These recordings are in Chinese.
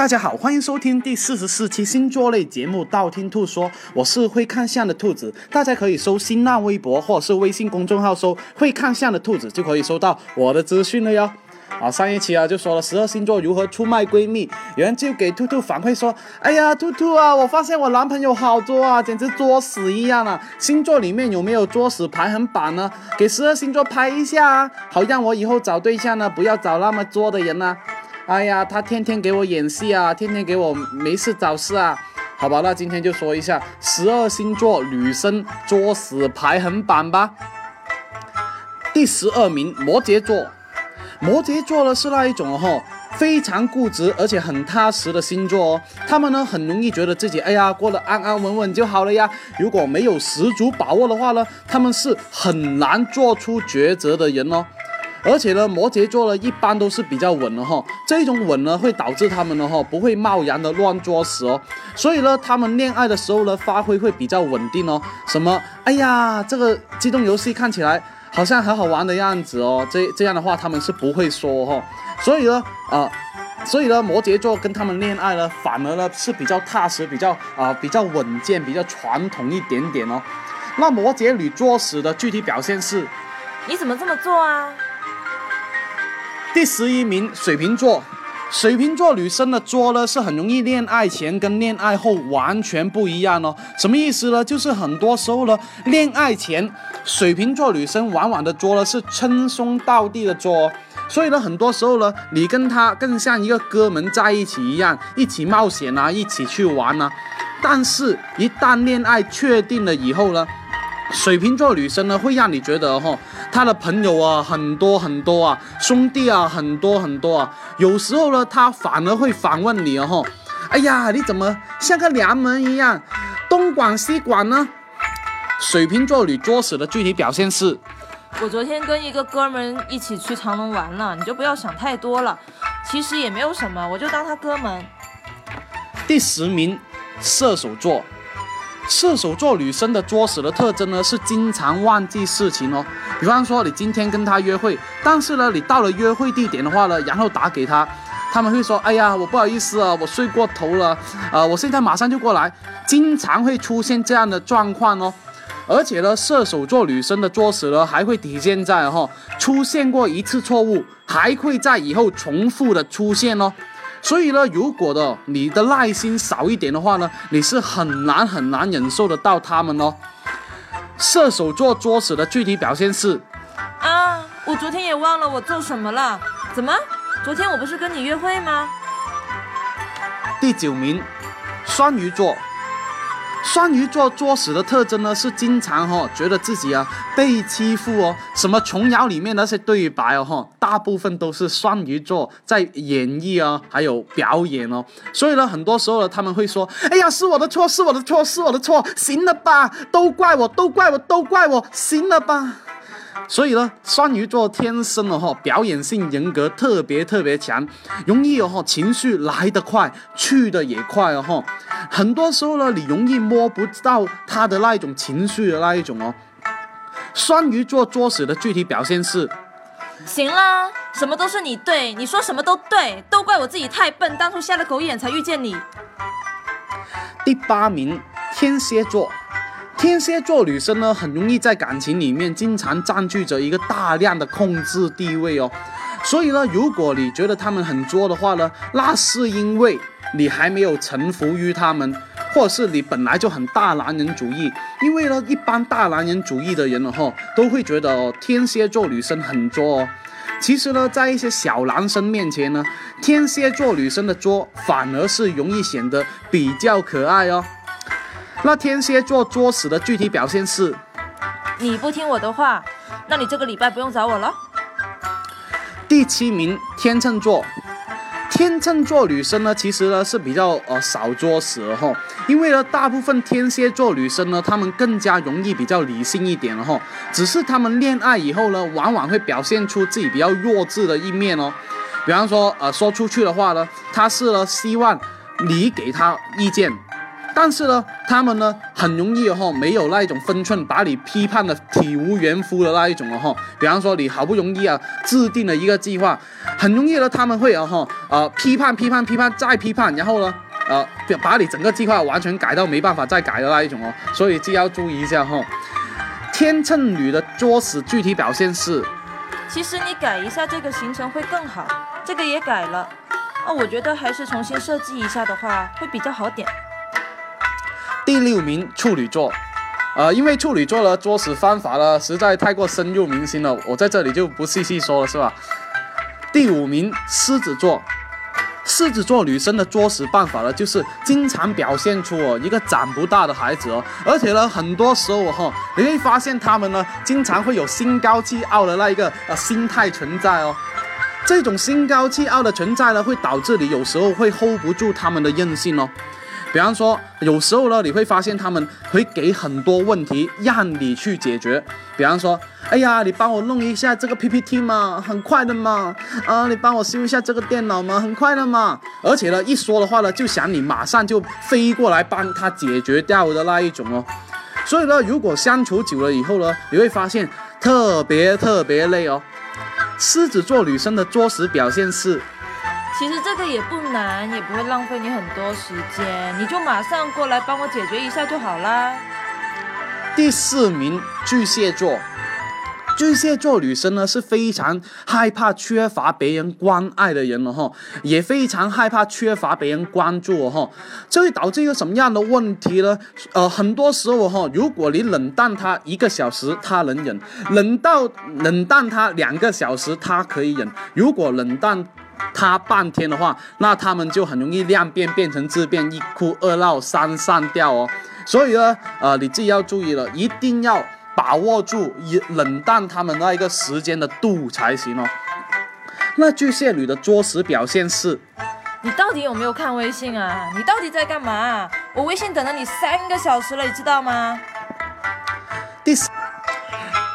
大家好，欢迎收听第四十四期星座类节目《道听途说》，我是会看相的兔子，大家可以搜新浪微博或者是微信公众号搜“会看相的兔子”，就可以收到我的资讯了哟。啊，上一期啊就说了十二星座如何出卖闺蜜，有人就给兔兔反馈说：“哎呀，兔兔啊，我发现我男朋友好作啊，简直作死一样啊！星座里面有没有作死排行榜呢？给十二星座拍一下啊，好让我以后找对象呢，不要找那么作的人呢。哎呀，他天天给我演戏啊，天天给我没事找事啊。好吧，那今天就说一下十二星座女生作死排行榜吧。第十二名，摩羯座。摩羯座呢是那一种哦，非常固执而且很踏实的星座哦。他们呢很容易觉得自己哎呀过得安安稳稳就好了呀。如果没有十足把握的话呢，他们是很难做出抉择的人哦。而且呢，摩羯座呢一般都是比较稳的哈，这种稳呢会导致他们呢哈不会贸然的乱作死哦，所以呢他们恋爱的时候呢发挥会比较稳定哦。什么？哎呀，这个机动游戏看起来好像很好玩的样子哦，这这样的话他们是不会说哈。所以呢，啊，所以呢摩羯座跟他们恋爱呢反而呢是比较踏实、比较啊比较稳健、比较传统一点点哦。那摩羯女作死的具体表现是？你怎么这么做啊？第十一名，水瓶座。水瓶座女生的作呢，是很容易恋爱前跟恋爱后完全不一样哦。什么意思呢？就是很多时候呢，恋爱前水瓶座女生往往的作呢是称兄道弟的作，所以呢，很多时候呢，你跟她更像一个哥们在一起一样，一起冒险啊，一起去玩啊。但是，一旦恋爱确定了以后呢？水瓶座女生呢，会让你觉得哈，她的朋友啊很多很多啊，兄弟啊很多很多啊。有时候呢，她反而会反问你哦，哎呀，你怎么像个娘们一样，东管西管呢？水瓶座女作死的具体表现是：我昨天跟一个哥们一起去长隆玩了，你就不要想太多了，其实也没有什么，我就当他哥们。第十名，射手座。射手座女生的作死的特征呢，是经常忘记事情哦。比方说，你今天跟她约会，但是呢，你到了约会地点的话呢，然后打给她，他们会说：“哎呀，我不好意思啊，我睡过头了，呃，我现在马上就过来。”经常会出现这样的状况哦。而且呢，射手座女生的作死呢，还会体现在哈，出现过一次错误，还会在以后重复的出现哦。所以呢，如果的你的耐心少一点的话呢，你是很难很难忍受得到他们哦。射手座作死的具体表现是，啊，我昨天也忘了我做什么了。怎么？昨天我不是跟你约会吗？第九名，双鱼座。双鱼座作死的特征呢，是经常哈觉得自己啊被欺负哦。什么琼瑶里面那些对白哦哈，大部分都是双鱼座在演绎啊，还有表演哦。所以呢，很多时候呢，他们会说：“哎呀，是我的错，是我的错，是我的错，行了吧？都怪我，都怪我，都怪我，行了吧？”所以呢，双鱼座天生的哈表演性人格特别特别强，容易哦哈情绪来得快，去的也快哦哈。很多时候呢，你容易摸不到他的那一种情绪的那一种哦。双鱼座作死的具体表现是：行啦，什么都是你对，你说什么都对，都怪我自己太笨，当初瞎了狗眼才遇见你。第八名，天蝎座。天蝎座女生呢，很容易在感情里面经常占据着一个大量的控制地位哦。所以呢，如果你觉得他们很作的话呢，那是因为你还没有臣服于他们，或者是你本来就很大男人主义。因为呢，一般大男人主义的人呢，哈，都会觉得，天蝎座女生很作哦。其实呢，在一些小男生面前呢，天蝎座女生的作反而是容易显得比较可爱哦。那天蝎座作死的具体表现是：你不听我的话，那你这个礼拜不用找我了。第七名，天秤座。天秤座女生呢，其实呢是比较呃少作死的哈，因为呢大部分天蝎座女生呢，她们更加容易比较理性一点了哈，只是她们恋爱以后呢，往往会表现出自己比较弱智的一面哦。比方说呃说出去的话呢，她是呢希望你给她意见。但是呢，他们呢很容易哈，没有那一种分寸，把你批判的体无完肤的那一种哦哈。比方说，你好不容易啊制定了一个计划，很容易呢，他们会啊哈呃批判批判批判再批判，然后呢呃把你整个计划完全改到没办法再改的那一种哦，所以就要注意一下哈。天秤女的作死具体表现是，其实你改一下这个行程会更好，这个也改了，哦，我觉得还是重新设计一下的话会比较好点。第六名处女座。呃，因为处女座的作死方法呢，实在太过深入民心了，我在这里就不细细说了，是吧？第五名，狮子座，狮子座女生的作死办法呢，就是经常表现出哦一个长不大的孩子哦，而且呢，很多时候哈，你会发现他们呢，经常会有心高气傲的那一个呃心态存在哦，这种心高气傲的存在呢，会导致你有时候会 hold 不住他们的任性哦。比方说，有时候呢，你会发现他们会给很多问题让你去解决。比方说，哎呀，你帮我弄一下这个 PPT 嘛，很快的嘛。啊，你帮我修一下这个电脑嘛，很快的嘛。而且呢，一说的话呢，就想你马上就飞过来帮他解决掉的那一种哦。所以呢，如果相处久了以后呢，你会发现特别特别累哦。狮子座女生的作死表现是。其实这个也不难，也不会浪费你很多时间，你就马上过来帮我解决一下就好啦。第四名，巨蟹座。巨蟹座女生呢是非常害怕缺乏别人关爱的人了哈，也非常害怕缺乏别人关注哈，这会导致一个什么样的问题呢？呃，很多时候哈，如果你冷淡她一个小时，她能忍；冷到冷淡她两个小时，她可以忍；如果冷淡。他半天的话，那他们就很容易量变变成质变，一哭二闹三上吊哦。所以呢，呃，你自己要注意了，一定要把握住以冷淡他们那一个时间的度才行哦。那巨蟹女的作死表现是，你到底有没有看微信啊？你到底在干嘛？我微信等了你三个小时了，你知道吗？第四。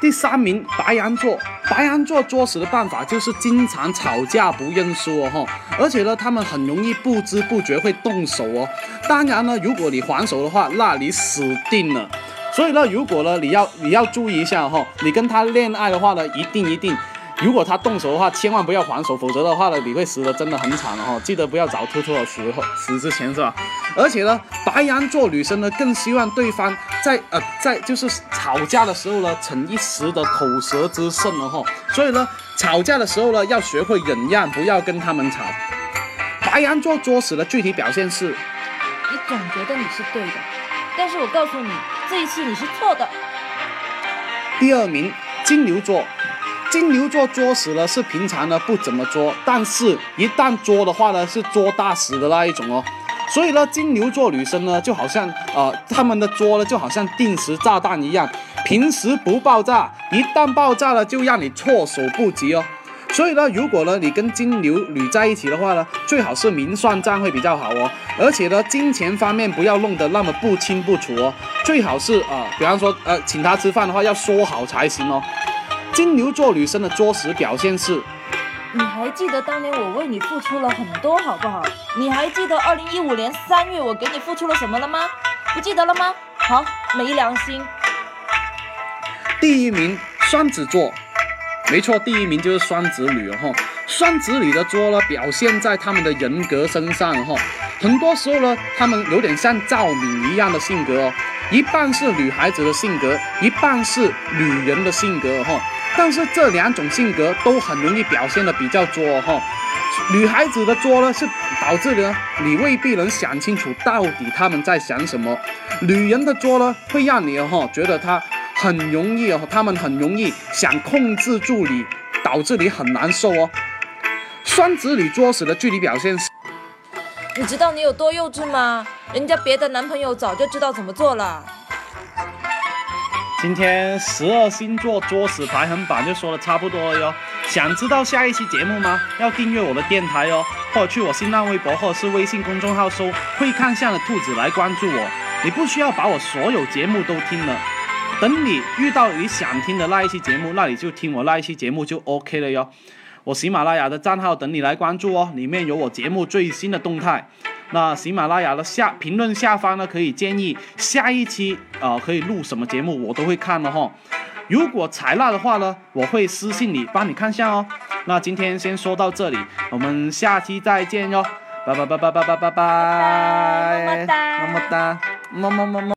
第三名白羊座，白羊座作死的办法就是经常吵架不认输哦哈，而且呢，他们很容易不知不觉会动手哦。当然呢，如果你还手的话，那你死定了。所以呢，如果呢，你要你要注意一下哈，你跟他恋爱的话呢，一定一定。如果他动手的话，千万不要还手，否则的话呢，你会死的真的很惨了哈。记得不要找兔兔的时候死之前是吧？而且呢，白羊座女生呢更希望对方在呃在就是吵架的时候呢逞一时的口舌之胜了哈。所以呢，吵架的时候呢要学会忍让，不要跟他们吵。白羊座作死的具体表现是：你总觉得你是对的，但是我告诉你，这一次你是错的。第二名，金牛座。金牛座作死呢，是平常呢不怎么作，但是一旦作的话呢，是作大死的那一种哦。所以呢，金牛座女生呢，就好像呃，他们的作呢，就好像定时炸弹一样，平时不爆炸，一旦爆炸了，就让你措手不及哦。所以呢，如果呢你跟金牛女在一起的话呢，最好是明算账会比较好哦。而且呢，金钱方面不要弄得那么不清不楚哦，最好是啊，比方说呃，请他吃饭的话，要说好才行哦。金牛座女生的作死表现是：你还记得当年我为你付出了很多，好不好？你还记得二零一五年三月我给你付出了什么了吗？不记得了吗？好，没良心。第一名双子座，没错，第一名就是双子女哦。双子女的作呢，表现在他们的人格身上哈。很多时候呢，他们有点像赵敏一样的性格哦，一半是女孩子的性格，一半是女人的性格哈。但是这两种性格都很容易表现的比较作哈，女孩子的作呢是导致呢你未必能想清楚到底他们在想什么，女人的作呢会让你哈觉得她很容易哦，他们很容易想控制住你，导致你很难受哦。双子女作死的具体表现是，你知道你有多幼稚吗？人家别的男朋友早就知道怎么做了。今天十二星座作死排行榜就说的差不多了哟。想知道下一期节目吗？要订阅我的电台哦，或者去我新浪微博或者是微信公众号搜“会看相的兔子”来关注我。你不需要把我所有节目都听了，等你遇到你想听的那一期节目，那你就听我那一期节目就 OK 了哟。我喜马拉雅的账号等你来关注哦，里面有我节目最新的动态。那喜马拉雅的下评论下方呢，可以建议下一期呃可以录什么节目，我都会看的哈。如果采纳的话呢，我会私信你帮你看下哦。那今天先说到这里，我们下期再见哟，拜拜拜拜拜拜拜拜，么么哒么么哒，么么么么。